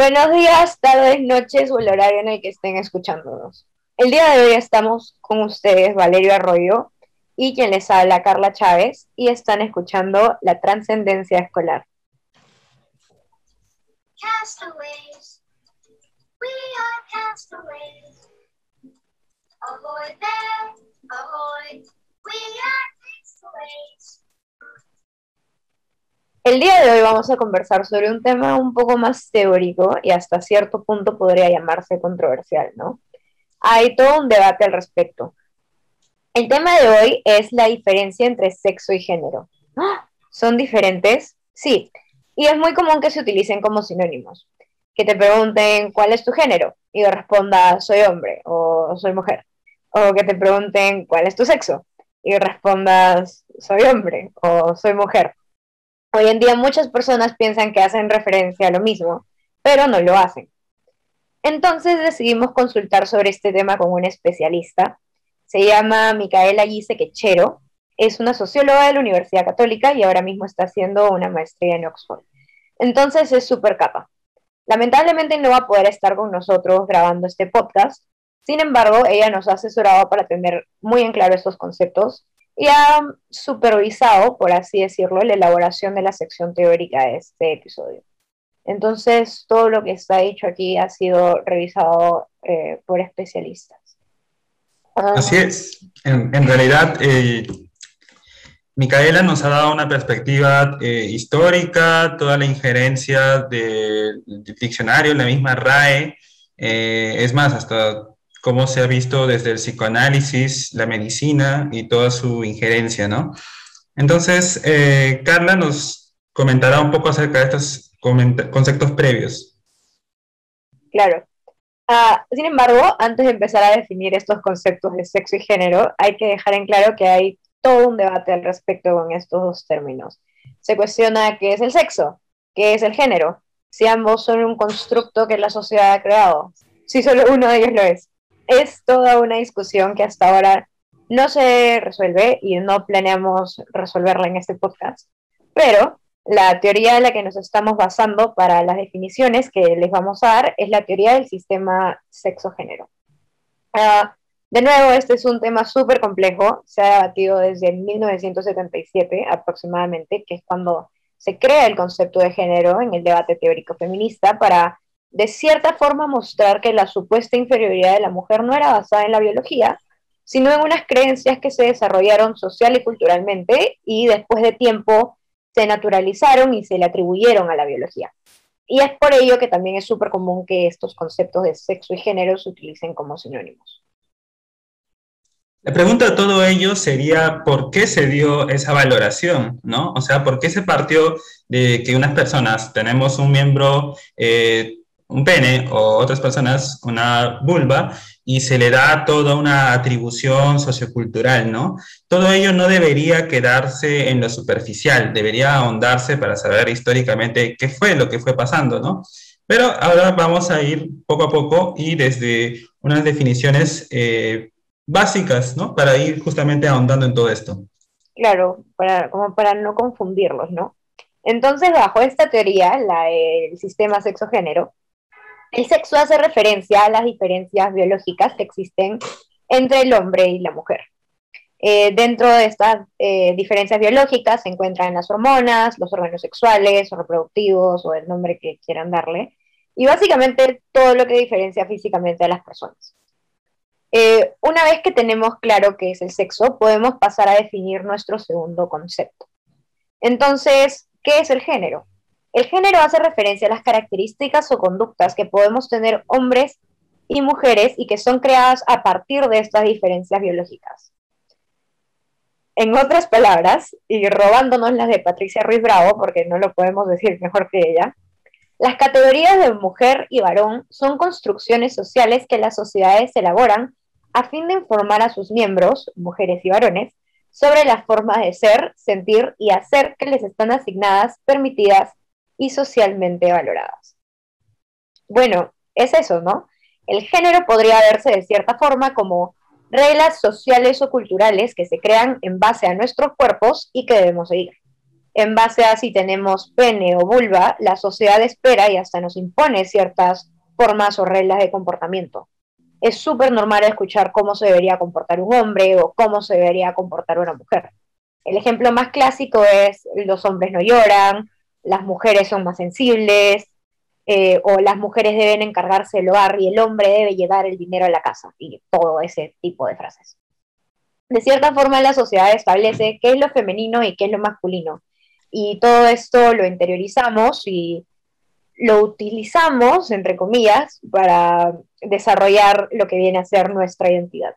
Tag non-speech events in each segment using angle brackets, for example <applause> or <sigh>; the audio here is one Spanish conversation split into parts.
Buenos días, tardes, noches o el horario en el que estén escuchándonos. El día de hoy estamos con ustedes, Valerio Arroyo, y quien les habla, Carla Chávez, y están escuchando La Trascendencia Escolar. Castaways, we are castaways. We are castaways. El día de hoy vamos a conversar sobre un tema un poco más teórico y hasta cierto punto podría llamarse controversial, ¿no? Hay todo un debate al respecto. El tema de hoy es la diferencia entre sexo y género. ¡Ah! ¿Son diferentes? Sí, y es muy común que se utilicen como sinónimos. Que te pregunten cuál es tu género y responda soy hombre o soy mujer. O que te pregunten cuál es tu sexo y respondas soy hombre o soy mujer. Hoy en día muchas personas piensan que hacen referencia a lo mismo, pero no lo hacen. Entonces decidimos consultar sobre este tema con un especialista. Se llama Micaela Gise Quechero, es una socióloga de la Universidad Católica y ahora mismo está haciendo una maestría en Oxford. Entonces es súper capa. Lamentablemente no va a poder estar con nosotros grabando este podcast, sin embargo, ella nos ha asesorado para tener muy en claro estos conceptos y ha supervisado, por así decirlo, la elaboración de la sección teórica de este episodio. Entonces, todo lo que está dicho aquí ha sido revisado eh, por especialistas. Así es. En, realidad, eh, Micaela nos ha dado una perspectiva eh, histórica, toda la injerencia del diccionario, la misma RAE, es más, hasta cómo se ha visto desde el psicoanálisis, la medicina y toda su injerencia, ¿no? Entonces, eh, Carla nos comentará un poco acerca de estos conceptos previos. Claro. Ah, sin embargo, antes de empezar a definir estos conceptos de sexo y género, hay que dejar en claro que hay todo un debate al respecto con estos dos términos. Se cuestiona qué es el sexo, qué es el género, si ambos son un constructo que la sociedad ha creado, si solo uno de ellos lo es es toda una discusión que hasta ahora no se resuelve y no planeamos resolverla en este podcast. Pero la teoría en la que nos estamos basando para las definiciones que les vamos a dar es la teoría del sistema sexo-género. Ah, de nuevo, este es un tema súper complejo, se ha debatido desde 1977 aproximadamente, que es cuando se crea el concepto de género en el debate teórico feminista para de cierta forma mostrar que la supuesta inferioridad de la mujer no era basada en la biología, sino en unas creencias que se desarrollaron social y culturalmente y después de tiempo se naturalizaron y se le atribuyeron a la biología. Y es por ello que también es súper común que estos conceptos de sexo y género se utilicen como sinónimos. La pregunta de todo ello sería por qué se dio esa valoración, ¿no? O sea, ¿por qué se partió de que unas personas tenemos un miembro eh, un pene o otras personas una vulva y se le da toda una atribución sociocultural, ¿no? Todo ello no debería quedarse en lo superficial, debería ahondarse para saber históricamente qué fue lo que fue pasando, ¿no? Pero ahora vamos a ir poco a poco y desde unas definiciones eh, básicas, ¿no? Para ir justamente ahondando en todo esto. Claro, para, como para no confundirlos, ¿no? Entonces, bajo esta teoría, del sistema sexo-género, el sexo hace referencia a las diferencias biológicas que existen entre el hombre y la mujer. Eh, dentro de estas eh, diferencias biológicas se encuentran las hormonas, los órganos sexuales o reproductivos o el nombre que quieran darle, y básicamente todo lo que diferencia físicamente a las personas. Eh, una vez que tenemos claro qué es el sexo, podemos pasar a definir nuestro segundo concepto. Entonces, ¿qué es el género? El género hace referencia a las características o conductas que podemos tener hombres y mujeres y que son creadas a partir de estas diferencias biológicas. En otras palabras, y robándonos las de Patricia Ruiz Bravo, porque no lo podemos decir mejor que ella, las categorías de mujer y varón son construcciones sociales que las sociedades elaboran a fin de informar a sus miembros, mujeres y varones, sobre las formas de ser, sentir y hacer que les están asignadas, permitidas y socialmente valoradas. Bueno, es eso, ¿no? El género podría verse de cierta forma como reglas sociales o culturales que se crean en base a nuestros cuerpos y que debemos seguir. en base a si tenemos pene o vulva, la sociedad espera y hasta nos impone ciertas formas o reglas de comportamiento. Es súper normal escuchar cómo se debería comportar un hombre o cómo se debería comportar una mujer. El ejemplo más clásico es los hombres no lloran, las mujeres son más sensibles, eh, o las mujeres deben encargarse del hogar y el hombre debe llevar el dinero a la casa, y todo ese tipo de frases. De cierta forma, la sociedad establece qué es lo femenino y qué es lo masculino, y todo esto lo interiorizamos y lo utilizamos, entre comillas, para desarrollar lo que viene a ser nuestra identidad.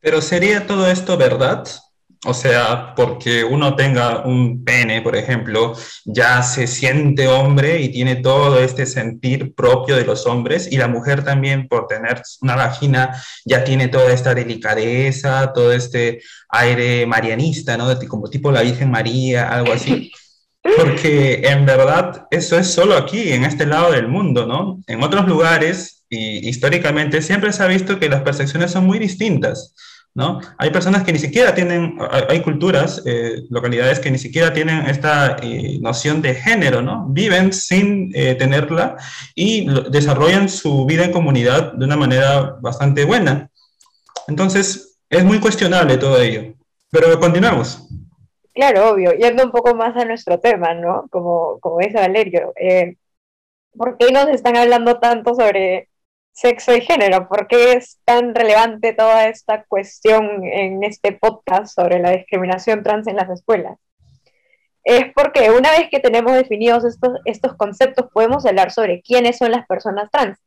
Pero ¿sería todo esto verdad? O sea, porque uno tenga un pene, por ejemplo, ya se siente hombre y tiene todo este sentir propio de los hombres, y la mujer también por tener una vagina ya tiene toda esta delicadeza, todo este aire marianista, ¿no? Como tipo la Virgen María, algo así. <laughs> Porque en verdad eso es solo aquí, en este lado del mundo, ¿no? En otros lugares, y históricamente, siempre se ha visto que las percepciones son muy distintas. ¿No? Hay personas que ni siquiera tienen, hay, culturas, eh, localidades que ni siquiera tienen esta eh, noción de género, ¿no? Viven sin eh, tenerla y desarrollan su vida en comunidad de una manera bastante buena. Entonces, es muy cuestionable todo ello. Pero continuamos. Claro, obvio, yendo un poco más a nuestro tema, ¿no? Como, como dice Valerio, ¿por qué nos están hablando tanto sobre sexo y género. ¿Por qué es tan relevante toda esta cuestión en este podcast sobre la discriminación trans en las escuelas? Es porque una vez que tenemos definidos estos, estos conceptos, podemos hablar sobre quiénes son las personas trans.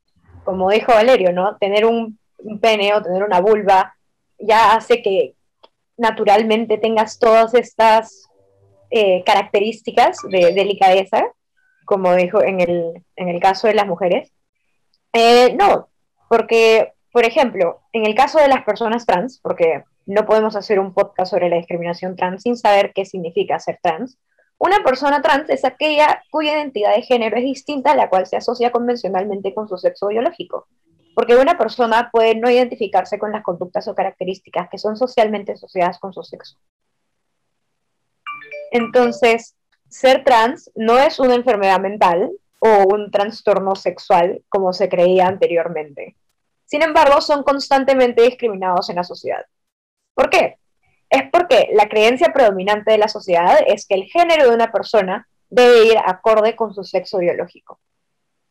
Como dijo Valerio, ¿no? Tener un, pene o tener una vulva ya hace que naturalmente tengas todas estas eh, características de delicadeza, como dijo en el, en el caso de las mujeres eh, no, porque, por ejemplo, en el caso de las personas trans, porque no podemos hacer un podcast sobre la discriminación trans sin saber qué significa ser trans, una persona trans es aquella cuya identidad de género es distinta a la cual se asocia convencionalmente con su sexo biológico. Porque una persona puede no identificarse con las conductas o características que son socialmente asociadas con su sexo. Entonces, ser trans no es una enfermedad mental, o un trastorno sexual como se creía anteriormente. Sin embargo, son constantemente discriminados en la sociedad. ¿Por qué? Es porque la creencia predominante de la sociedad es que el género de una persona debe ir acorde con su sexo biológico.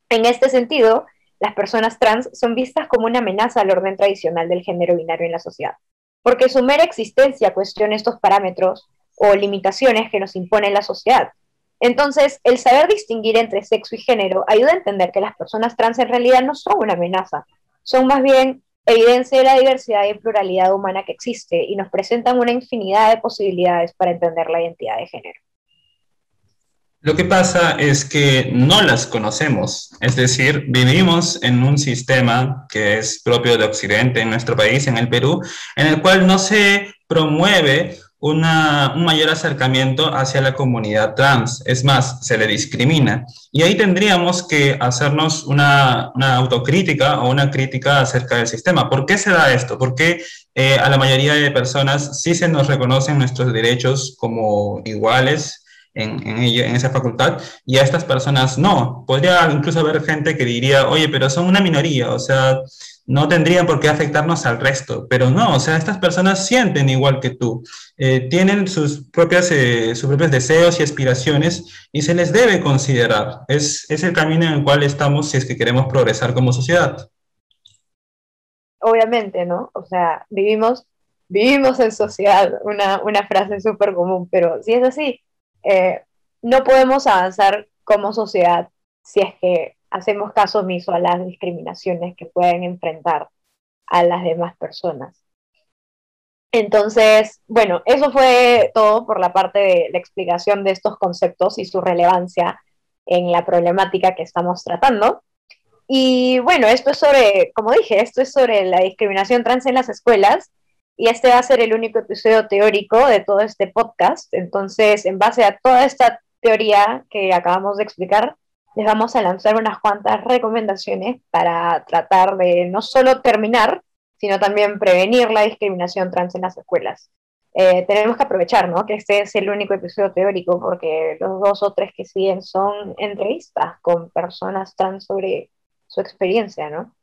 En este sentido, las personas trans son vistas como una amenaza al orden tradicional del género binario en la sociedad, porque su mera existencia cuestiona estos parámetros o limitaciones que nos impone la sociedad, entonces, el saber distinguir entre sexo y género ayuda a entender que las personas trans en realidad no son una amenaza, son más bien evidencia de la diversidad y pluralidad humana que existe y nos presentan una infinidad de posibilidades para entender la identidad de género. Lo que pasa es que no las conocemos, es decir, vivimos en un sistema que es propio de Occidente, en nuestro país, en el Perú, en el cual no se promueve un mayor acercamiento hacia la comunidad trans. Es más, se le discrimina. Y ahí tendríamos que hacernos una, autocrítica o una crítica acerca del sistema. ¿Por qué se da esto? ¿Por qué eh, a la mayoría de personas sí se nos reconocen nuestros derechos como iguales en, en, en, esa facultad y a estas personas no. Podría incluso haber gente que diría, oye, pero son una minoría, o sea, no tendrían por qué afectarnos al resto, pero no, o sea, estas personas sienten igual que tú, eh, tienen sus, propias, eh, sus propios deseos y aspiraciones y se les debe considerar. Es, es el camino en el cual estamos si es que queremos progresar como sociedad. Obviamente, ¿no? O sea, vivimos, vivimos en sociedad, una, una frase súper común, pero si es así, eh, no podemos avanzar como sociedad si es que hacemos caso omiso a las discriminaciones que pueden enfrentar a las demás personas. Entonces, bueno, eso fue todo por la parte de la explicación de estos conceptos y su relevancia en la problemática que estamos tratando. Y bueno, esto es sobre, como dije, esto es sobre la discriminación trans en las escuelas y este va a ser el único episodio teórico de todo este podcast. Entonces, en base a toda esta teoría que acabamos de explicar, les vamos a lanzar unas cuantas recomendaciones para tratar de no solo terminar, sino también prevenir la discriminación trans en las escuelas. eh, tenemos que aprovechar, ¿no? Que este es el único episodio teórico, porque los dos o tres que siguen son entrevistas con personas trans sobre su experiencia, ¿no?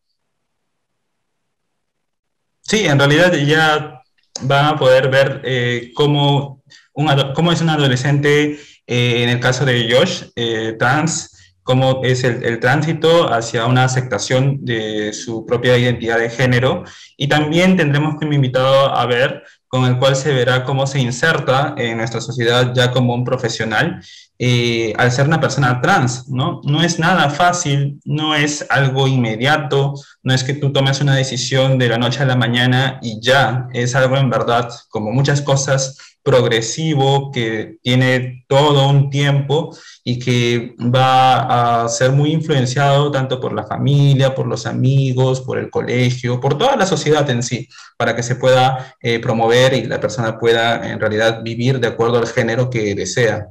Sí, en realidad ya van a poder ver eh, cómo, cómo, es un adolescente, eh, en el caso de Josh, trans, cómo es el, tránsito hacia una aceptación de su propia identidad de género. Y también tendremos que invitado a ver con el cual se verá cómo se inserta en nuestra sociedad ya como un profesional eh, al ser una persona trans, ¿no? No es nada fácil, no es algo inmediato, no es que tú tomes una decisión de la noche a la mañana y ya, es algo en verdad, como muchas cosas, progresivo, que tiene todo un tiempo y que va a ser muy influenciado tanto por la familia, por los amigos, por el colegio, por toda la sociedad en sí, para que se pueda eh, promover y la persona pueda en realidad vivir de acuerdo al género que desea.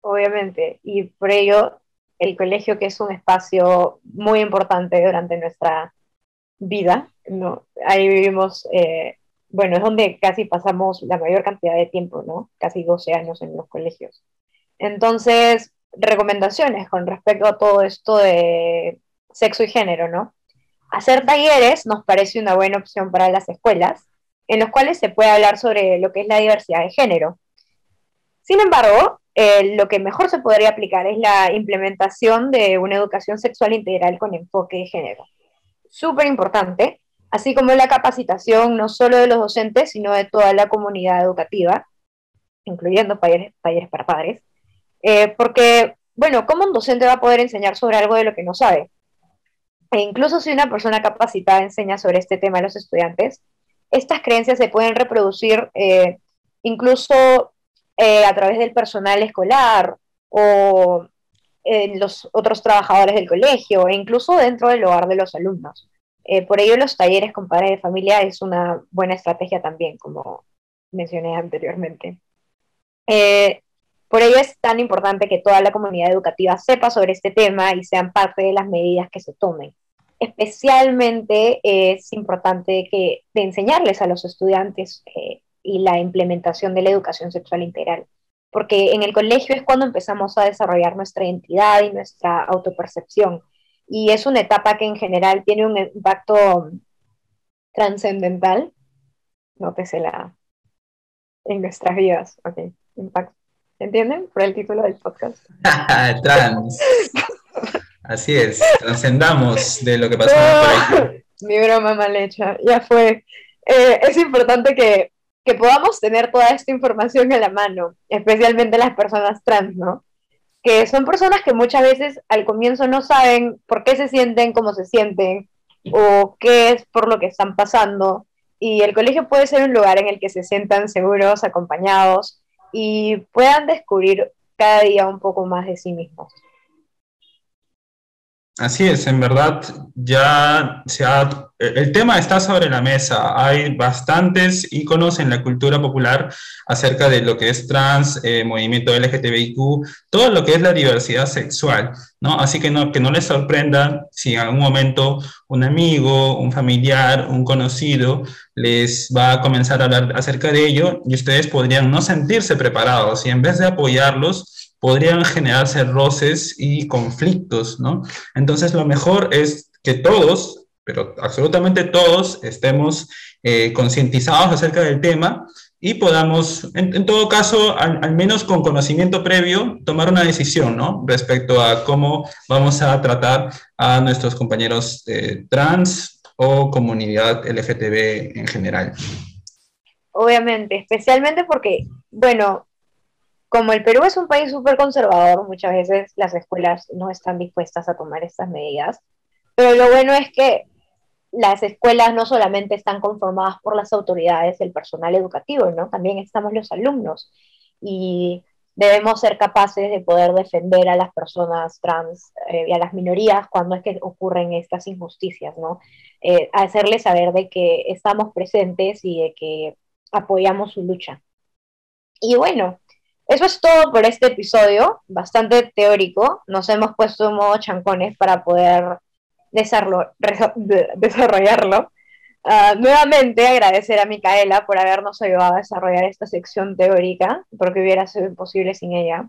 Obviamente, y por ello el colegio, que es un espacio muy importante durante nuestra vida, ¿no? ahí vivimos eh, bueno, es donde casi pasamos la mayor cantidad de tiempo, ¿no? Casi 12 años en los colegios. Entonces, recomendaciones con respecto a todo esto de sexo y género, ¿no? Hacer talleres nos parece una buena opción para las escuelas, en los cuales se puede hablar sobre lo que es la diversidad de género. Sin embargo, eh, lo que mejor se podría aplicar es la implementación de una educación sexual integral con enfoque de género. Súper importante, así como la capacitación no solo de los docentes, sino de toda la comunidad educativa, incluyendo talleres, para padres, eh, porque, bueno, ¿cómo un docente va a poder enseñar sobre algo de lo que no sabe? E incluso si una persona capacitada enseña sobre este tema a los estudiantes, estas creencias se pueden reproducir eh, incluso eh, a través del personal escolar o los otros trabajadores del colegio e incluso dentro del hogar de los alumnos. Eh, por ello los talleres con padres de familia es una buena estrategia también, como mencioné anteriormente. Eh, por ello es tan importante que toda la comunidad educativa sepa sobre este tema y sean parte de las medidas que se tomen. Especialmente es importante que, enseñarles a los estudiantes eh, y la implementación de la educación sexual integral, porque en el colegio es cuando empezamos a desarrollar nuestra identidad y nuestra autopercepción y es una etapa que en general tiene un impacto trascendental, nótese la en nuestras vidas, ok, impacto. ¿Entienden? Por el título del podcast. <laughs> Trans. Así es, trascendamos de lo que pasó por Mi <laughs> broma mal hecha, ya fue. Eh, es importante que, que podamos tener toda esta información a la mano, especialmente las personas trans, ¿no? Que son personas que muchas veces al comienzo no saben por qué se sienten como se sienten o qué es por lo que están pasando. Y el colegio puede ser un lugar en el que se sientan seguros, acompañados y puedan descubrir cada día un poco más de sí mismos. Así es, en verdad ya se ha, el tema está sobre la mesa. Hay bastantes íconos en la cultura popular acerca de lo que es trans, eh, movimiento LGTBIQ, todo lo que es la diversidad sexual, ¿no? Así que no, que no les sorprenda si en algún momento un amigo, un familiar, un conocido les va a comenzar a hablar acerca de ello y ustedes podrían no sentirse preparados y en vez de apoyarlos, podrían generarse roces y conflictos, ¿no? Entonces lo mejor es que todos, pero absolutamente todos, estemos eh, concientizados acerca del tema y podamos, en, todo caso, al, menos con conocimiento previo, tomar una decisión, ¿no? Respecto a cómo vamos a tratar a nuestros compañeros eh, trans o comunidad LGTB en general. Obviamente, especialmente porque, bueno, como el Perú es un país súper conservador, muchas veces las escuelas no están dispuestas a tomar estas medidas, pero lo bueno es que las escuelas no solamente están conformadas por las autoridades, el personal educativo, ¿no? También estamos los alumnos y debemos ser capaces de poder defender a las personas trans eh, y a las minorías cuando es que ocurren estas injusticias, ¿no? Eh, hacerles saber de que estamos presentes y de que apoyamos su lucha. Y bueno, eso es todo por este episodio, bastante teórico. Nos hemos puesto en modo chancones para poder desarrollarlo. Ah, nuevamente agradecer a Micaela por habernos ayudado a desarrollar esta sección teórica, porque hubiera sido imposible sin ella.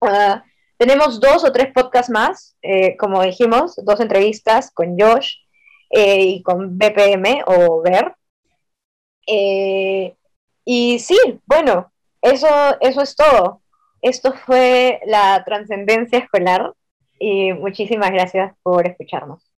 Ah, tenemos dos o tres podcasts más, eh, como dijimos, dos entrevistas con Josh eh, y con BPM o Ver. Eh, y sí, bueno, eso, eso es todo. Esto fue la trascendencia escolar y muchísimas gracias por escucharnos.